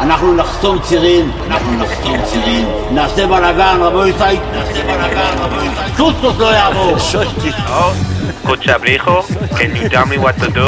אנחנו נחסום צירים, אנחנו נחסום צירים, נעשה בלאגן, רבו ישראל, נעשה בלאגן, רבו ישראל, טוסטוס לא יעבור! קודשא בריחו, can you tell me what to do?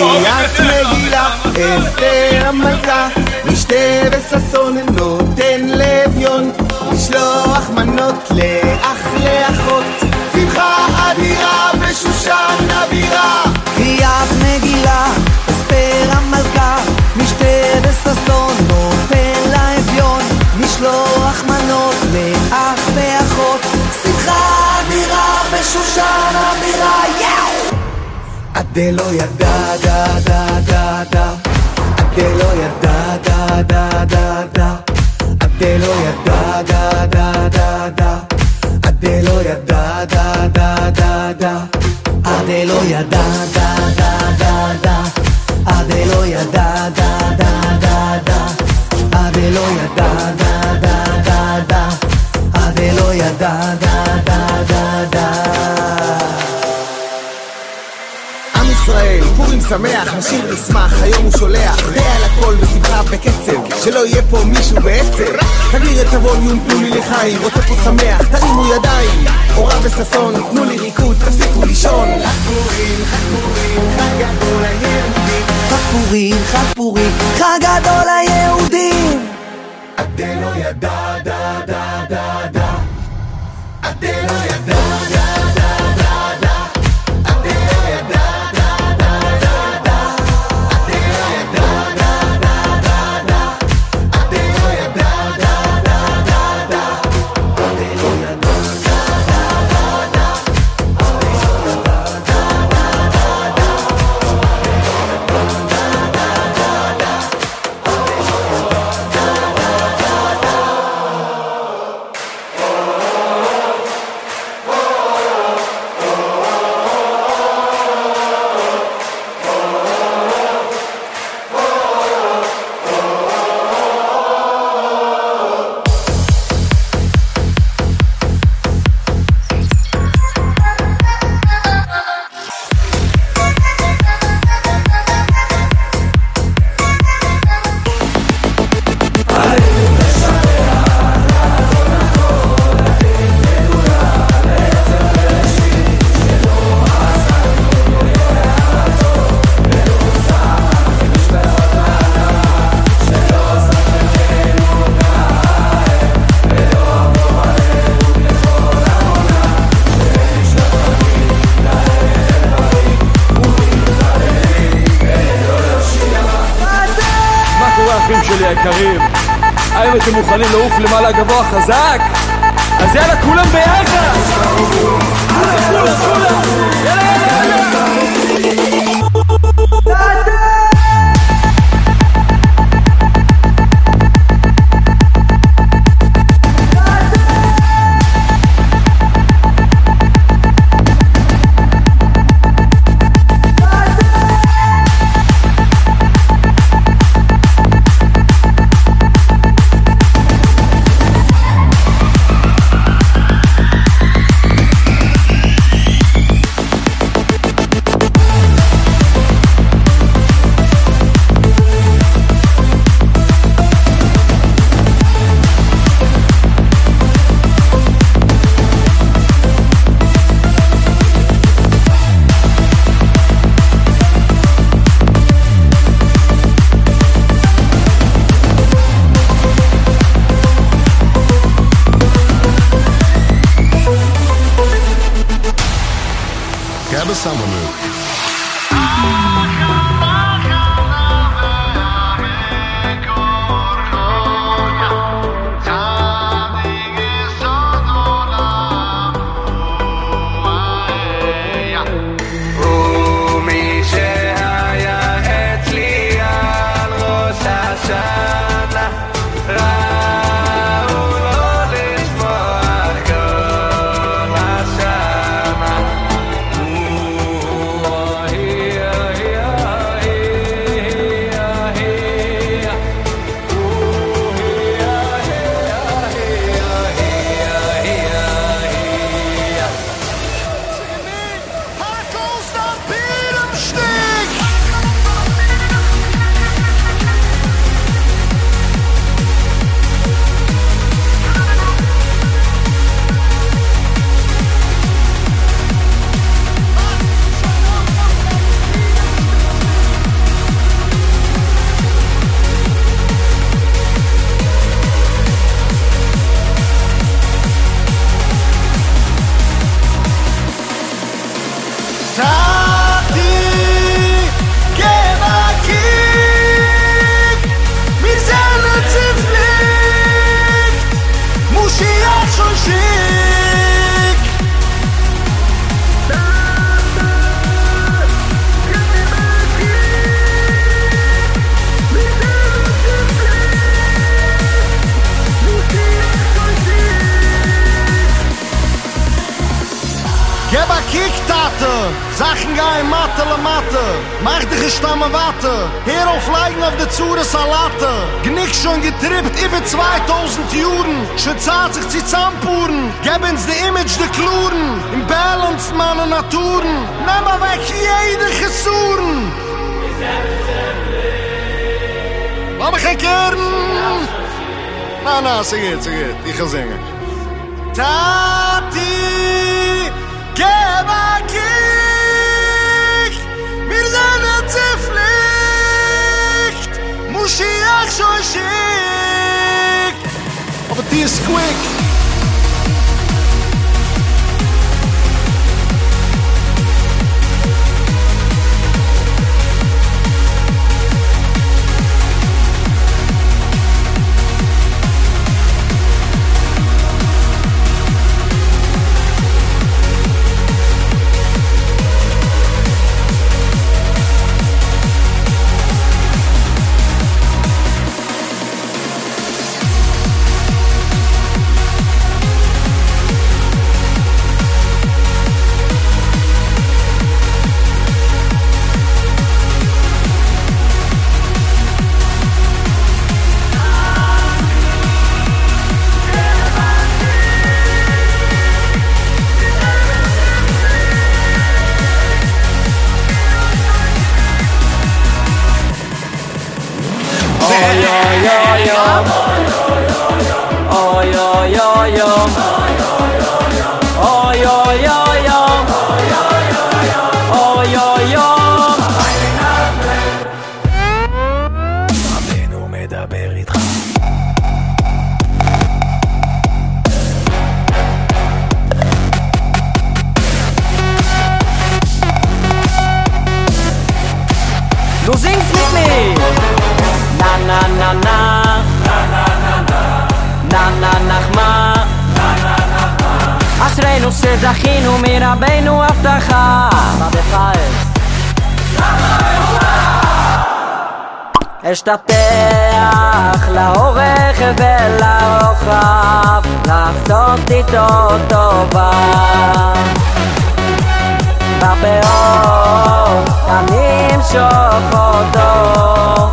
קריאת מגילה, אסתר המלכה, משתה וששון נותן לאביון, לשלוח מנות לאח לאחות, שמחה אדירה בשושן הבירה. קריאת מגילה, אסתר המלכה, משתה וששון נותן לאביון, משלוח מנות לאח ואחות, שמחה אדירה בשושן הבירה, יאו! Deloya da da da da da Deloya da da da da da Deloya da da da da da Deloya da da da da da Deloya da da da da da Deloya da da da da da Deloya da שמח, נשיר נשמח, היום הוא שולח, די על הכל בשמחה בקצב, שלא יהיה פה מישהו בעצב. תגביר את הווליום, תנו לי לחיים, רוצה פה שמח, תרימו ידיים, אורה וששון, תנו לי ריקוד, תפסיקו לישון. חג פורים, חג פורים, חג גדול ליהודים, חג פורים, חג גדול ליהודים עד דלא ידע, דה דה דה דה, לא ידע, האם אתם מוכנים לעוף למעלה גבוה חזק? אז יאללה, כולם ביחד! Naturen! Nimm mal weg jede Gesuren! Lass mich ein Kern! Na, na, sing it, sing it. Ich kann singen. Tati, geb a kick, wir sind uns in Pflicht, muss ich auch schon schick, aber die ist quick. Oi oi oi oi oi! שזכינו מרבנו הבטחה. מרדכי אשתתח לאורך ולרוחב לעשות איתו טובה. בפאות אני אמשוך אותו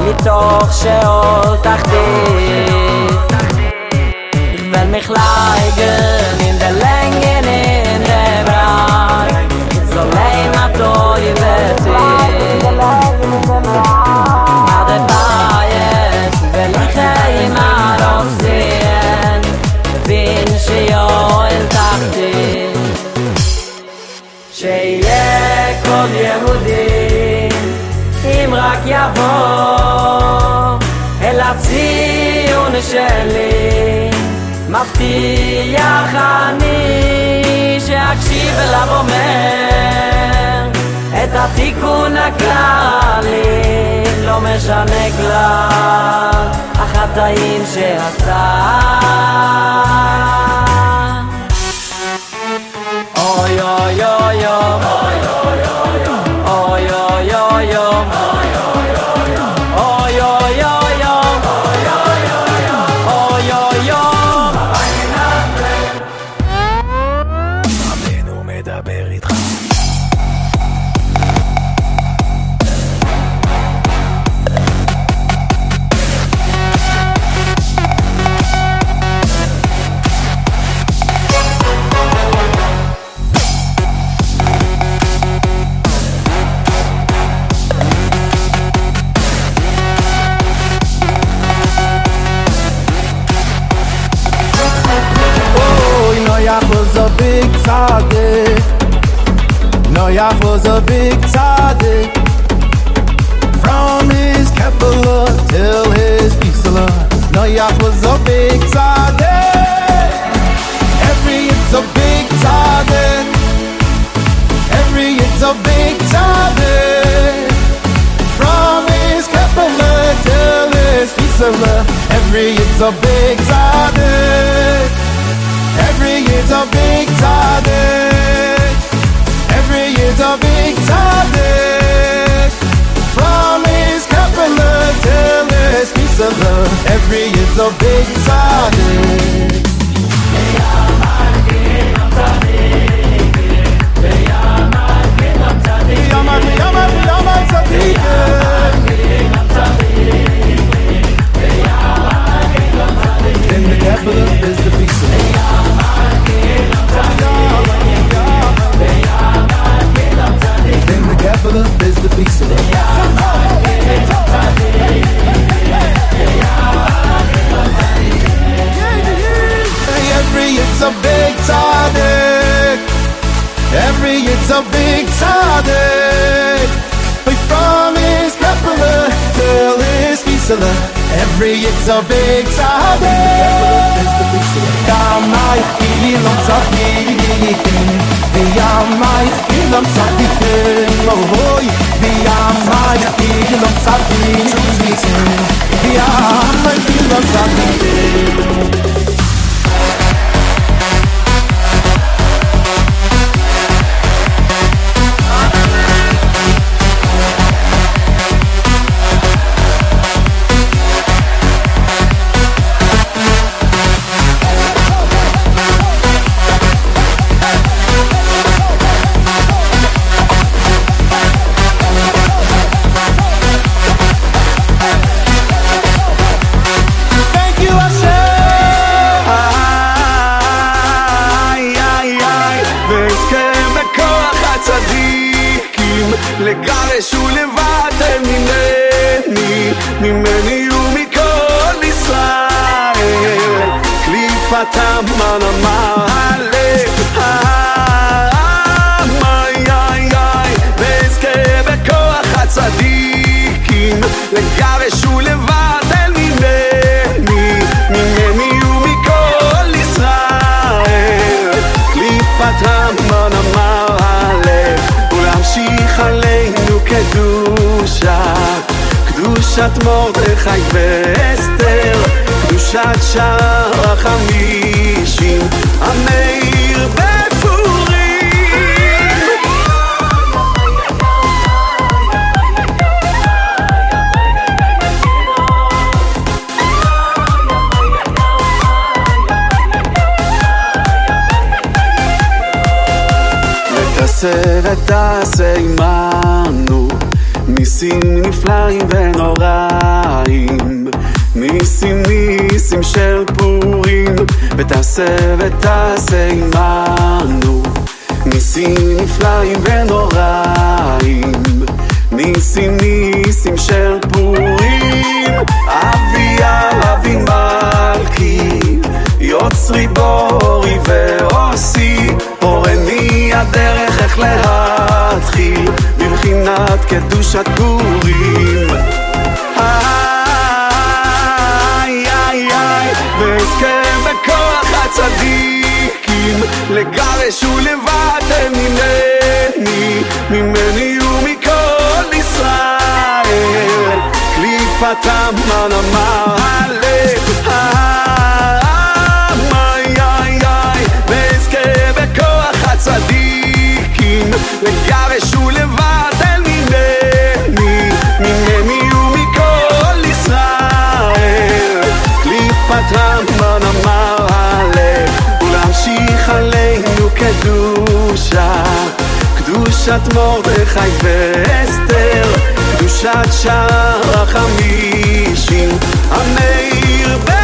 מתוך שאול תחתית Ich will mich leigen in der Länge in der Brei So leim a toi veti A de Bayes will ich heim a rossien Bin she yoel tachti שיהיה כל יהודי אם רק יבוא אל הציון שלי Μ' αυτή η αχανή σε αξίβελαβωμέ Έτα ε, τίκου να κλάλει λόμε σαν Αχάτα είναι σε αστά Oi, oi, oi, oi, oi, oi, oi, oi, oi, oi, oi, oi, big tzaddik. Noach was a big tzaddik. From his Kepler till his Gisela. Noach was a big tzaddik. Every it's a big tzaddik. Every it's a big tzaddik. From his Kepler till his Gisela. Every it's a big tzaddik. Big. Every year's a big tzaddik. From his Kapela till his peace of love. Every year's a big tzaddik. Yaman, capital is the The piece of Every it's a big tonic. Every it's a big tonic. We from his till his pizzola. Every it's a big tonic. Da mai fi non so chi vi amai in am sadike lo oh, voi oh, vi amai in am vi amai in am sadike lo vi amai in am sadike lo קדושת מרדכי ואסתר, קדושת שער החמישים, המאיר בפורים. ותעשה ותעשה עמנו ניסים נפלאים ונוראים. ניסים ניסים של פורים. ותעשה ותעשה עמנו. ניסים נפלאים ונוראים. ניסים ניסים של פורים. אבי מלכי. יוצרי בורי ועושי. הורני הדרך איך להתחיל בבחינת קדושת פורים איי איי איי ואזכה בכוח הצדיקים לגרש ולבטל ממני ממני ומכל ישראל. קליפתם מן המעלה איי איי איי ואזכה בכוח הצדיקים לגרש ולבטל קדושה קדושת מרדכי ואסתר קדושת שער החמישים המאיר בפורים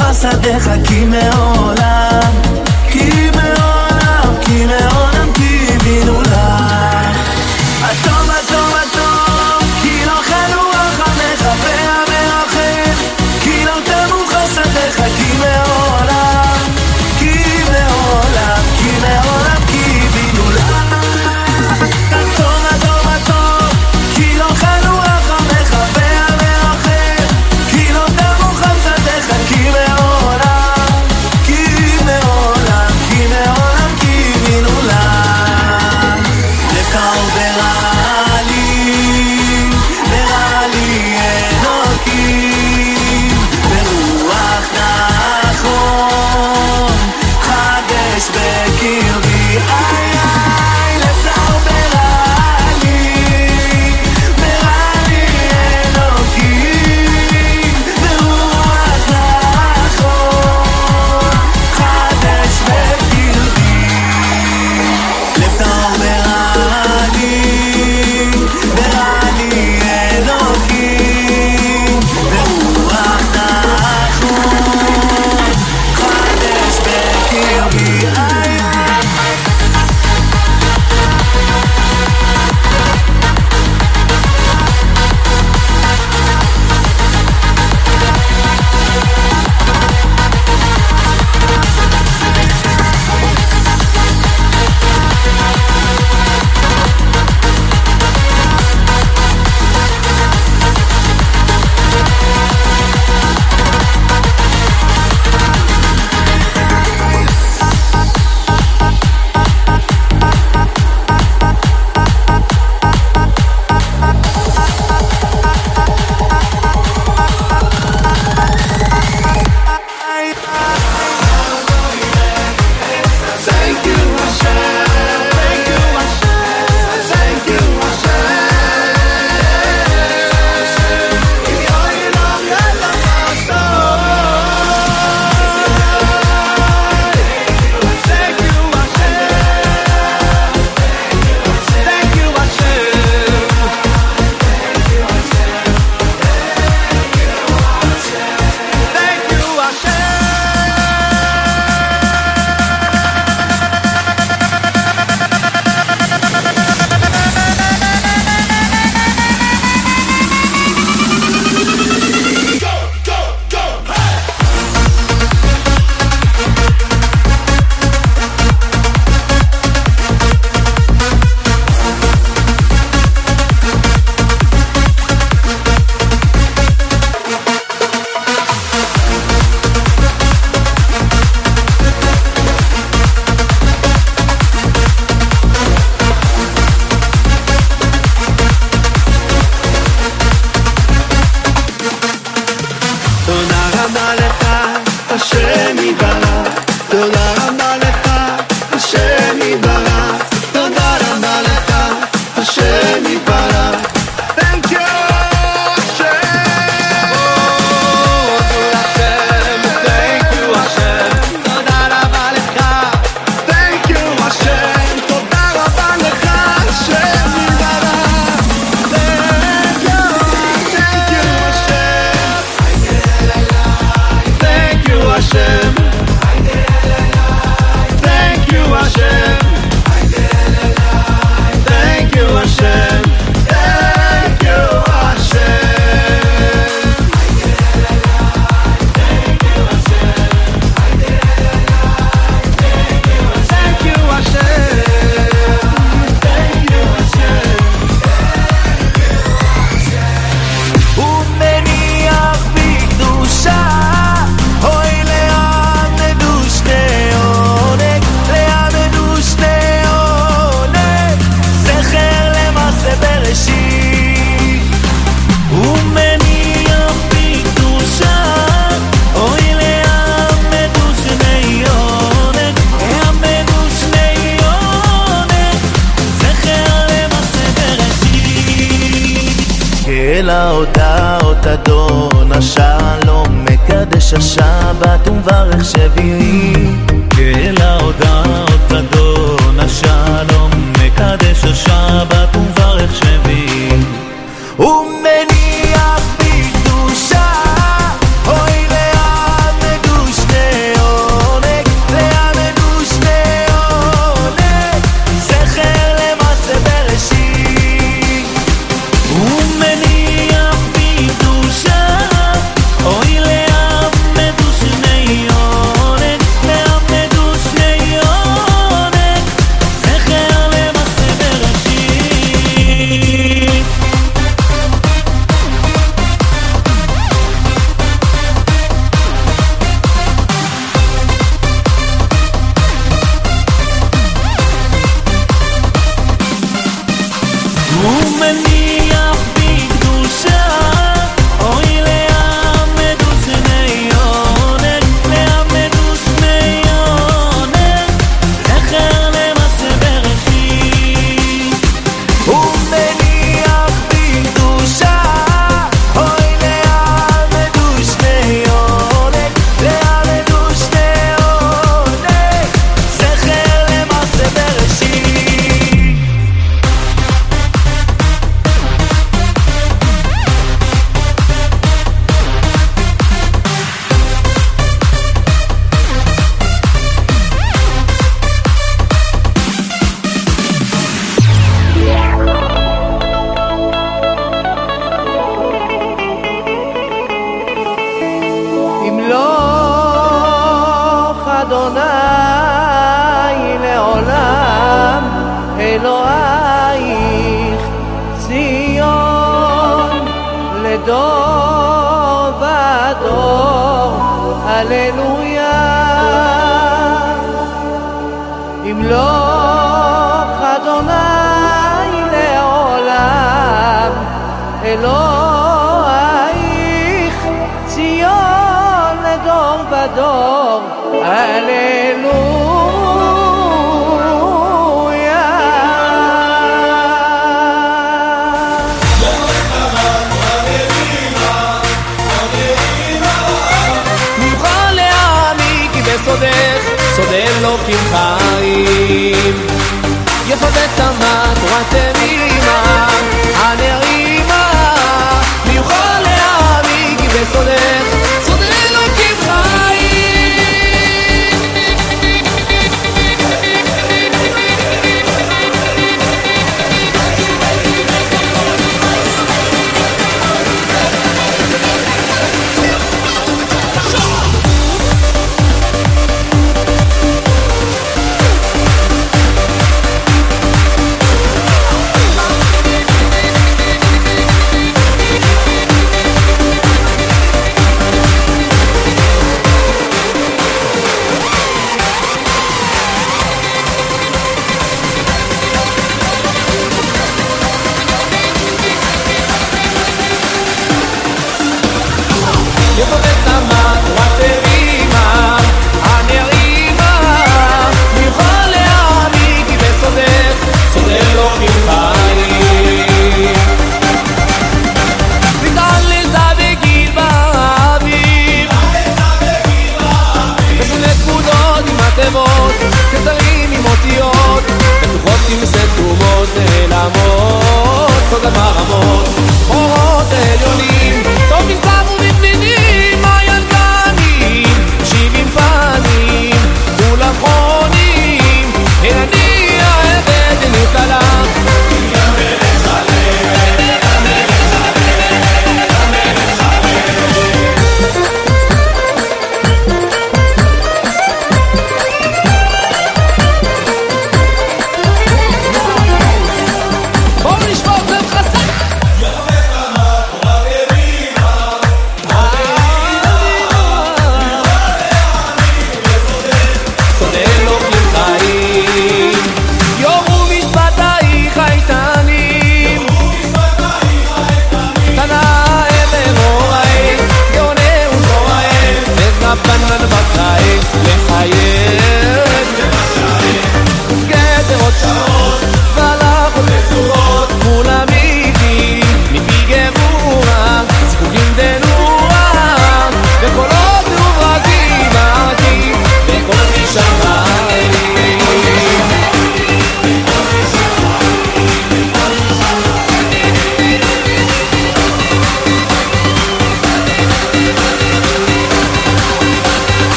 חסדיך כי מעולם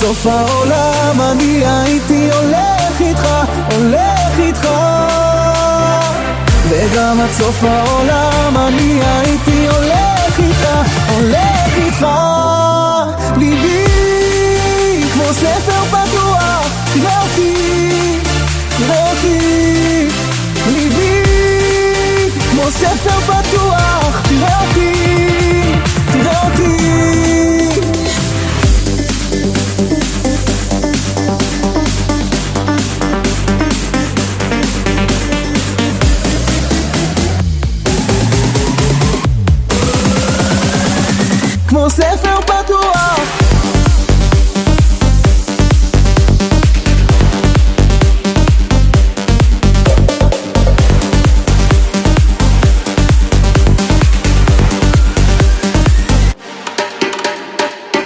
סוף העולם אני הייתי הולך איתך, הולך איתך. וגם עד סוף העולם אני הייתי כמו ספר פתוח.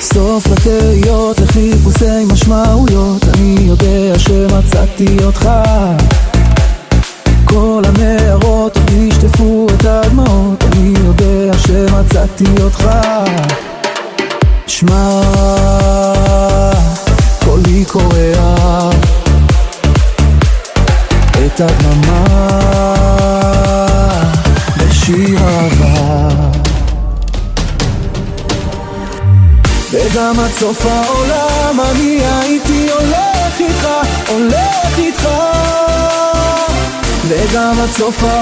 סוף לתהיות לחיפושי משמעויות אני יודע שמצאתי אותך. so far.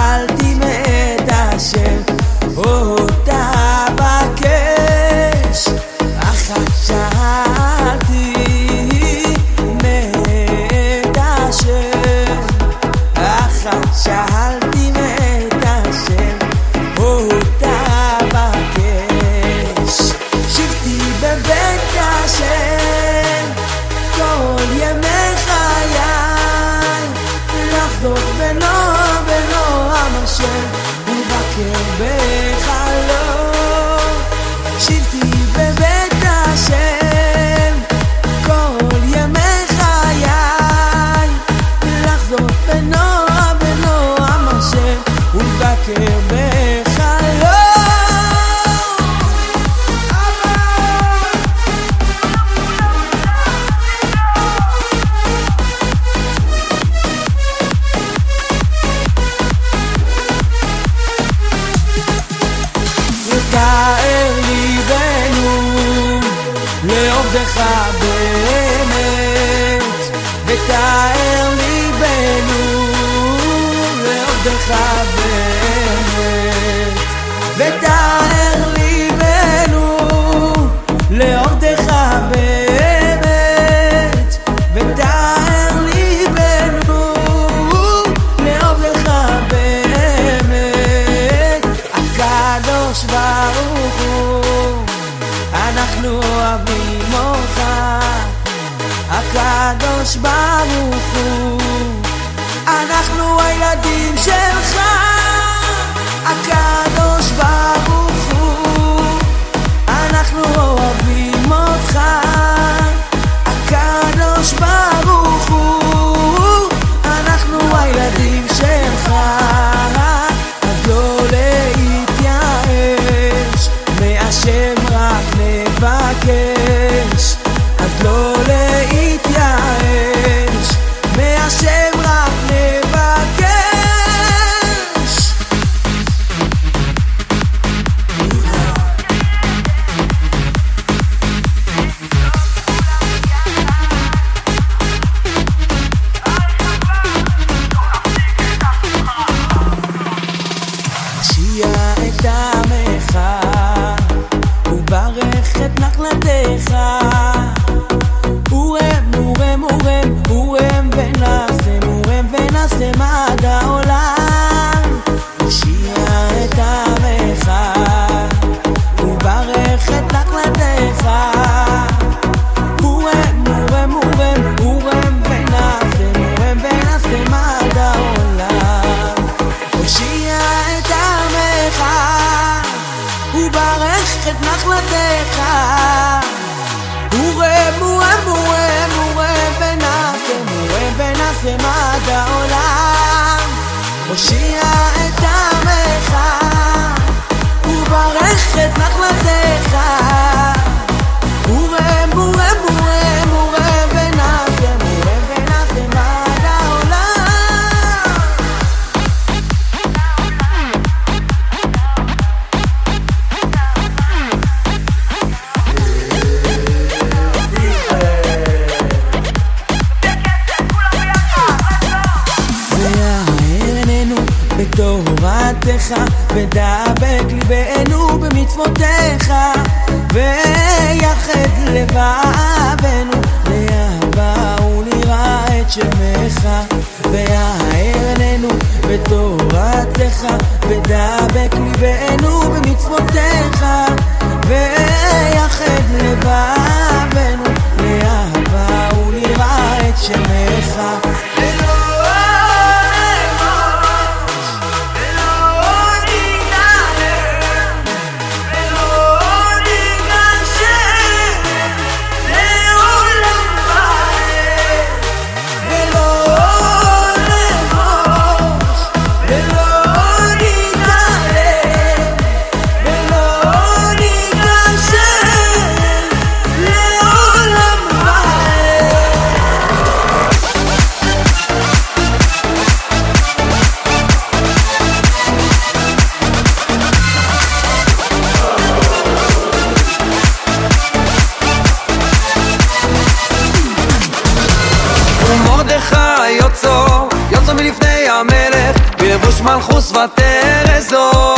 יוצאו, יוצאו מלפני המלך, בלבוש מלכוס ותרזור.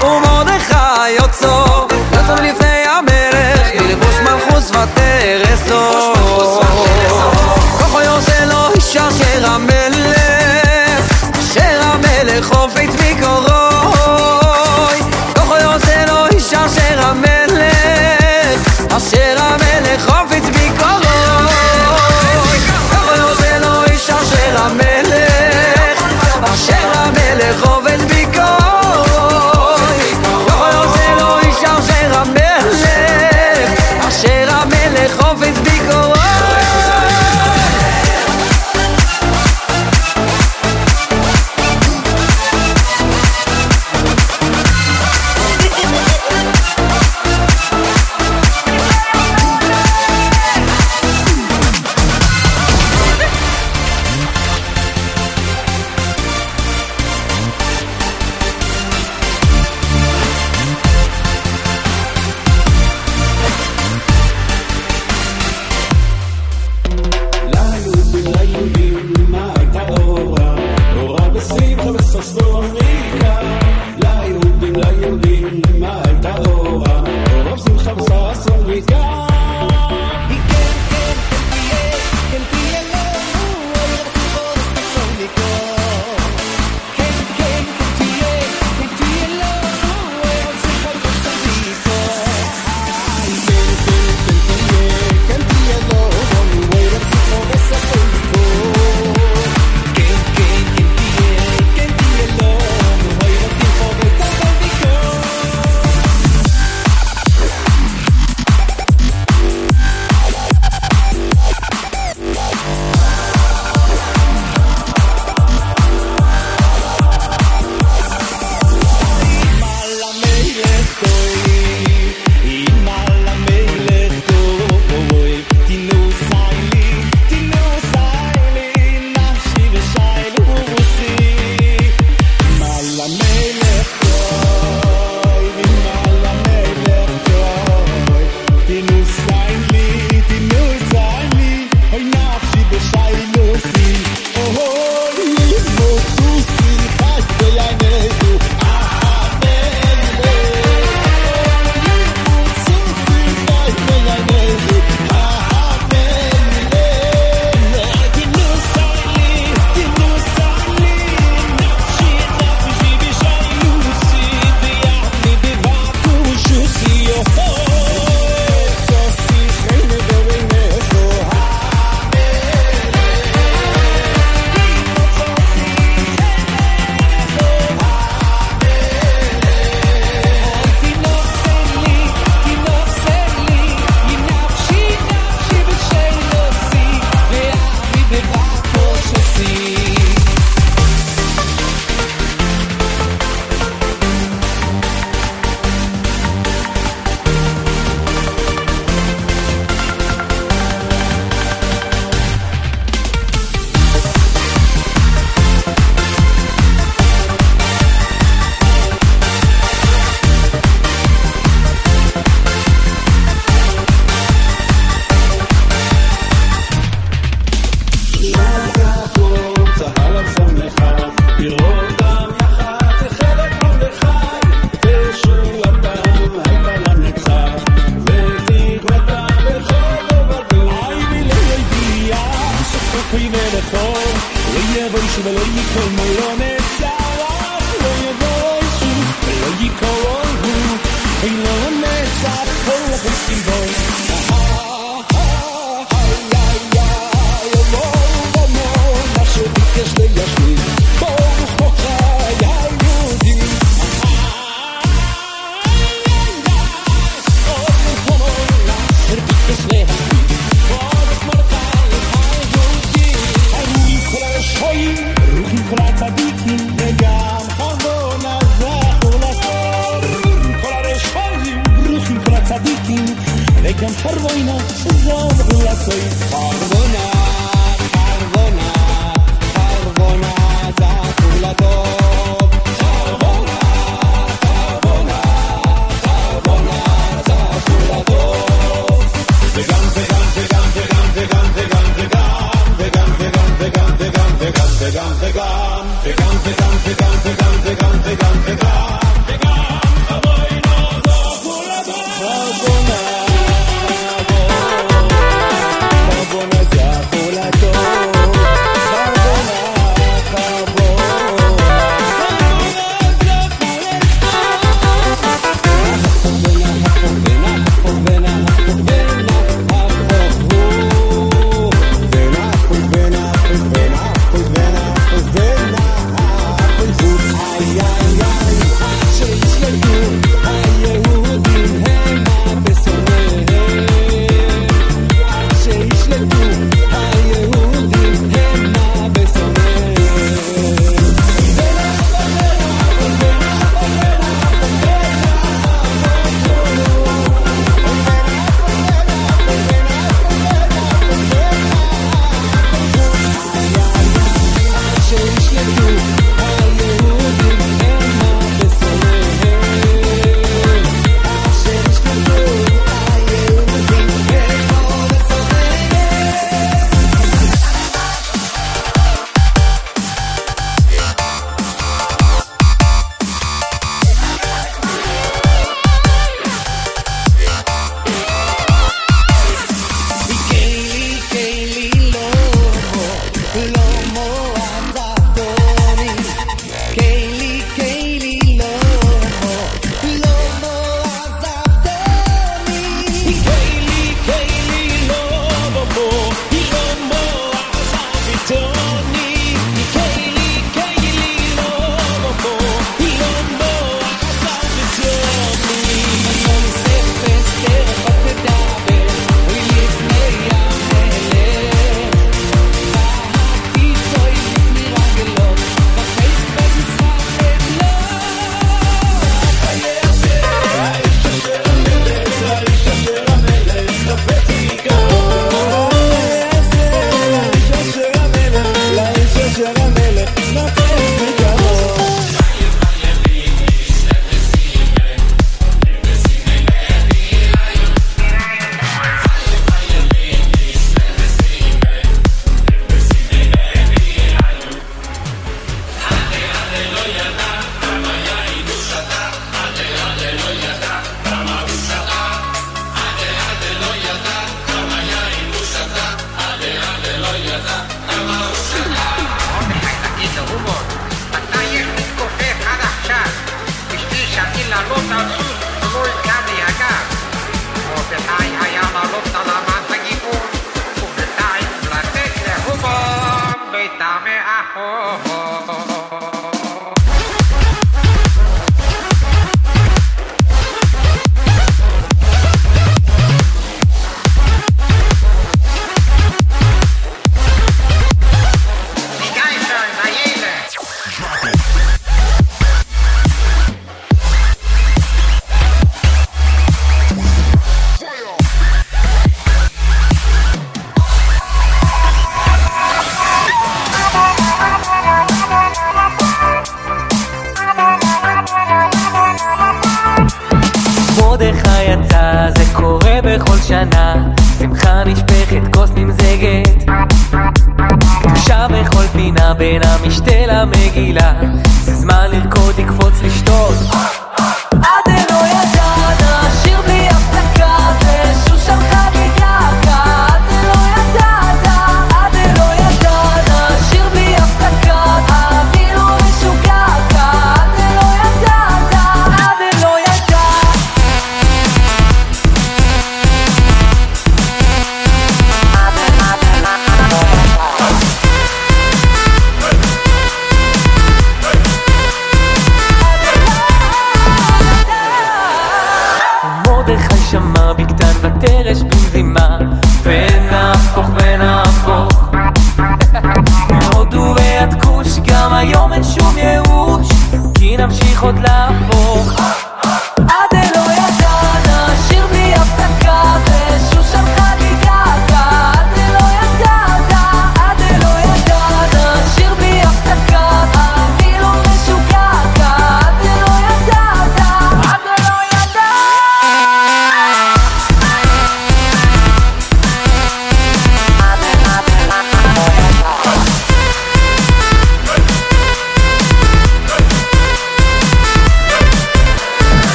ומרדכי יוצאו, יוצאו מלפני המלך, בלבוש מלכוס ותרזור.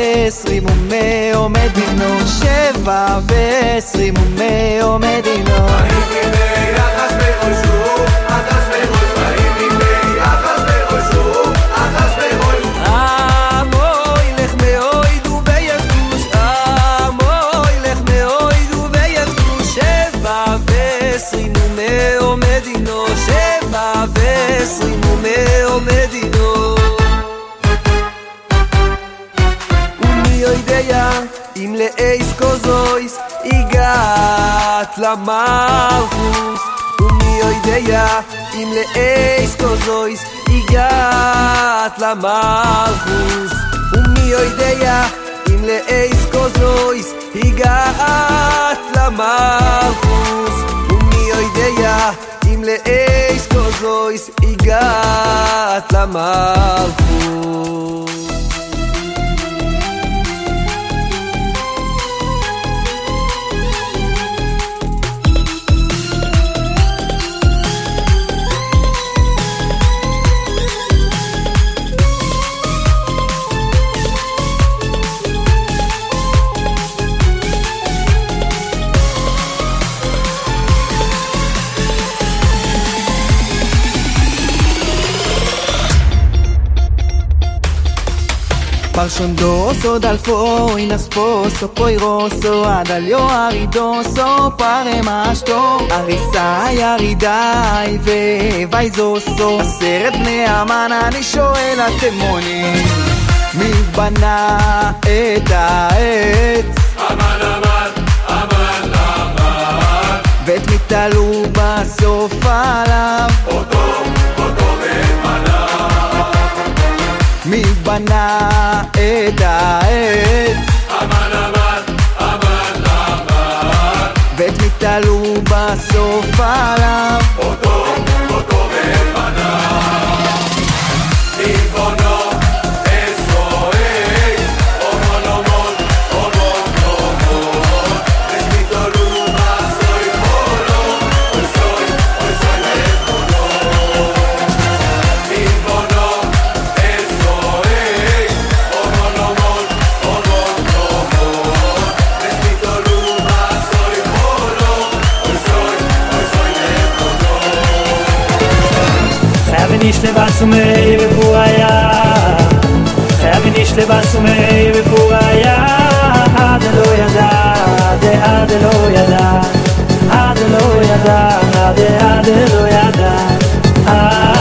ועשרים ומאה עומד דינו שבע ועשרים ומאה עומד דינו. הייתי ביחס בראשו לאיס קוזויס הגעת למלכוס. ומי יודע אם לאיס קוזויס הגעת למלכוס. ומי יודע אם לאיס קוזויס הגעת למלכוס. ומי יודע אם לאיס קוזויס הגעת למלכוס. Asposo poi rosso ad aglio aridoso pare masto הריסה ירידה והווי זוסו עשרת בני המן אני שואל אתם מונים מי בנה את העץ? אמן אמן אמן אמן ואת מי תלו בסוף עליו? אותו מי בנה את העץ? אמן אמן אמן אמן ואת מי תלו בסוף עליו? אותו nicht le was um ey be puaya er Hab nicht le was um ey be puaya Ad lo yada de ad lo yada Ad lo yada de ad lo yada Ah.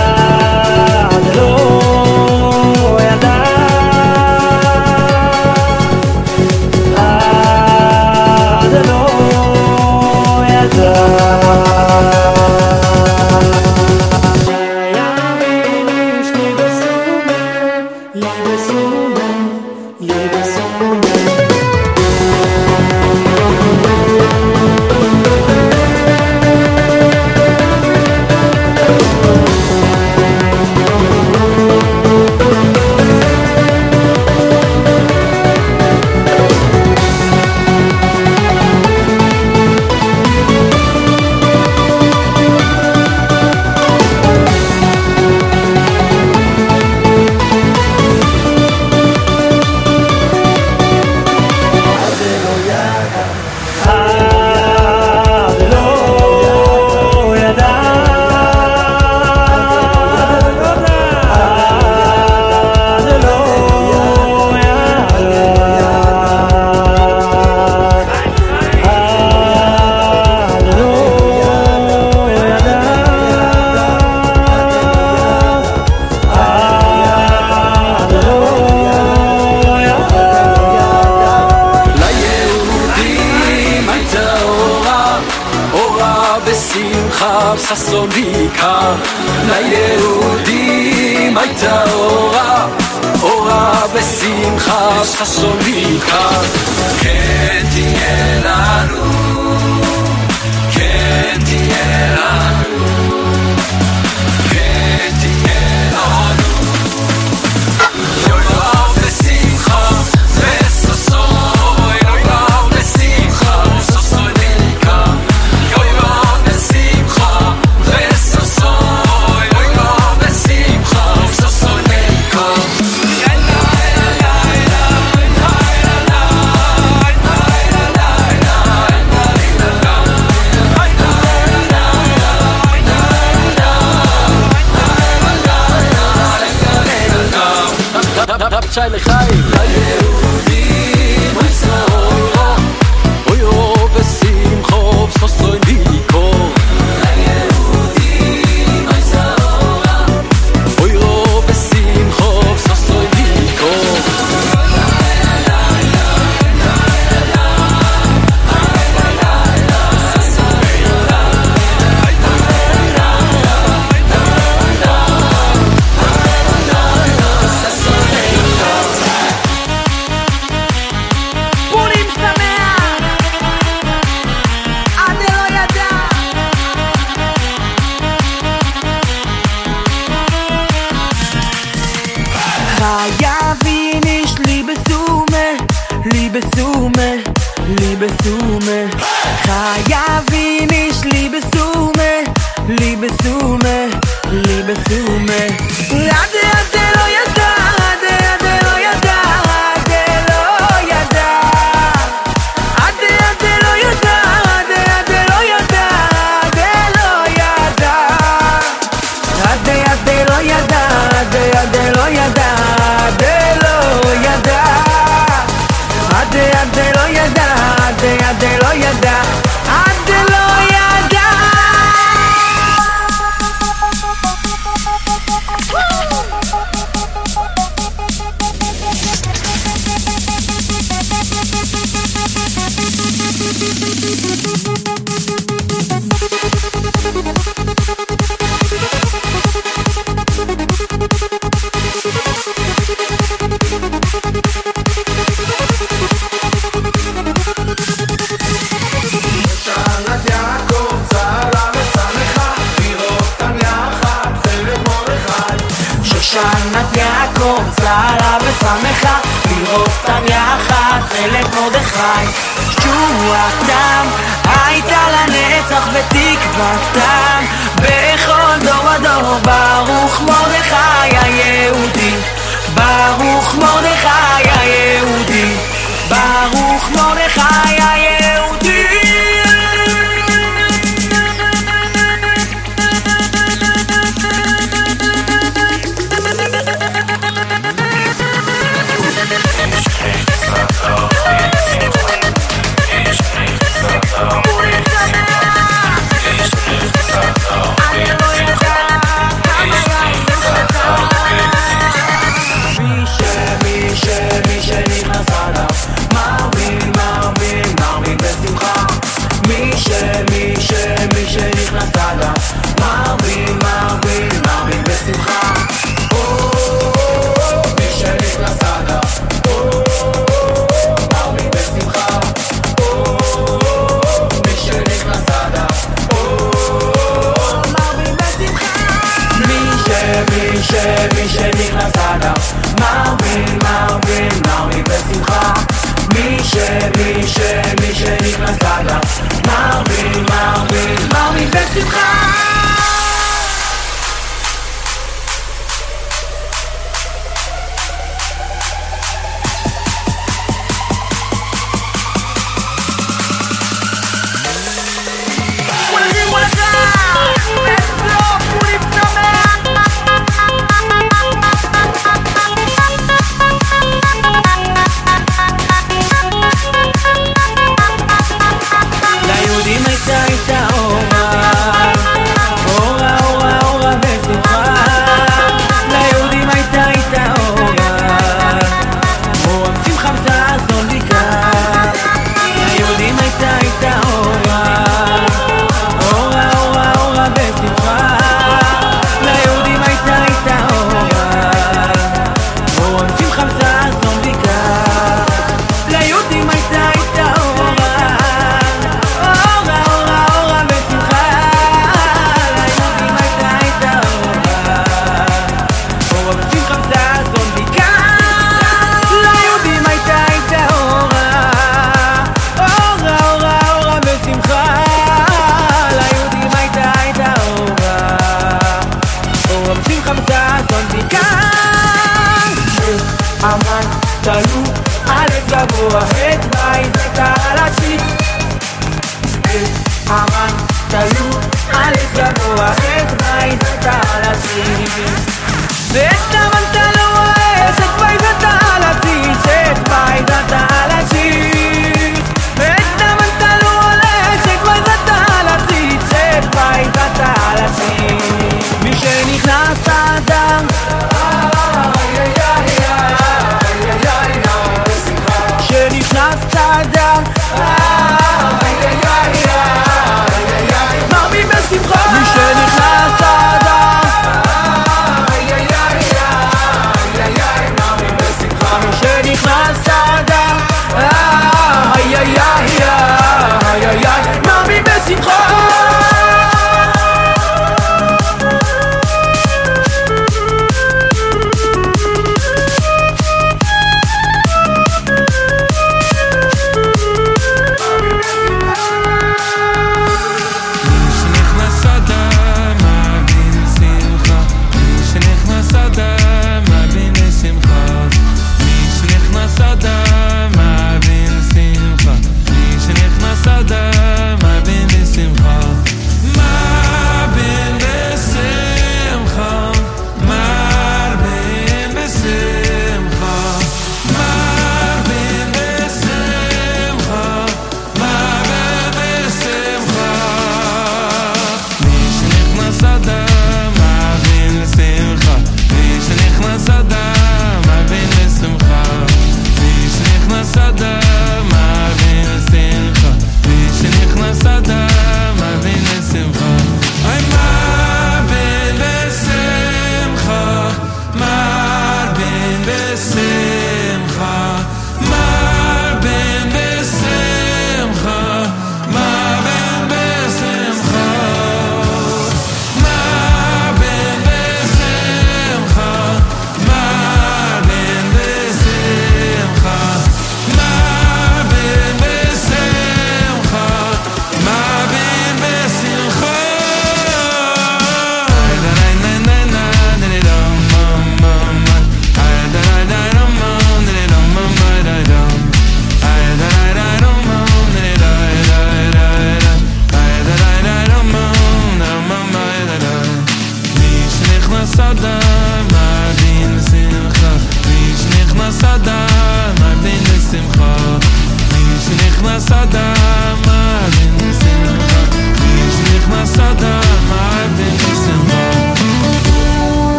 zijn er geheim.